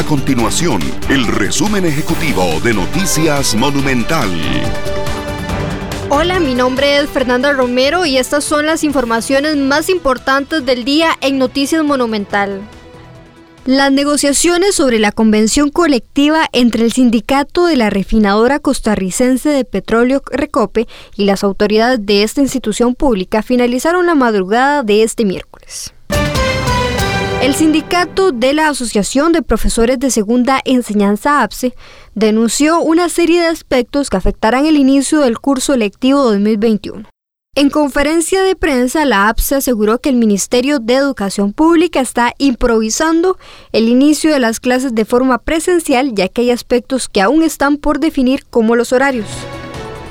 A continuación, el resumen ejecutivo de Noticias Monumental. Hola, mi nombre es Fernanda Romero y estas son las informaciones más importantes del día en Noticias Monumental. Las negociaciones sobre la convención colectiva entre el sindicato de la refinadora costarricense de petróleo Recope y las autoridades de esta institución pública finalizaron la madrugada de este miércoles. El sindicato de la Asociación de Profesores de Segunda Enseñanza APSE denunció una serie de aspectos que afectarán el inicio del curso lectivo 2021. En conferencia de prensa, la APSE aseguró que el Ministerio de Educación Pública está improvisando el inicio de las clases de forma presencial, ya que hay aspectos que aún están por definir como los horarios.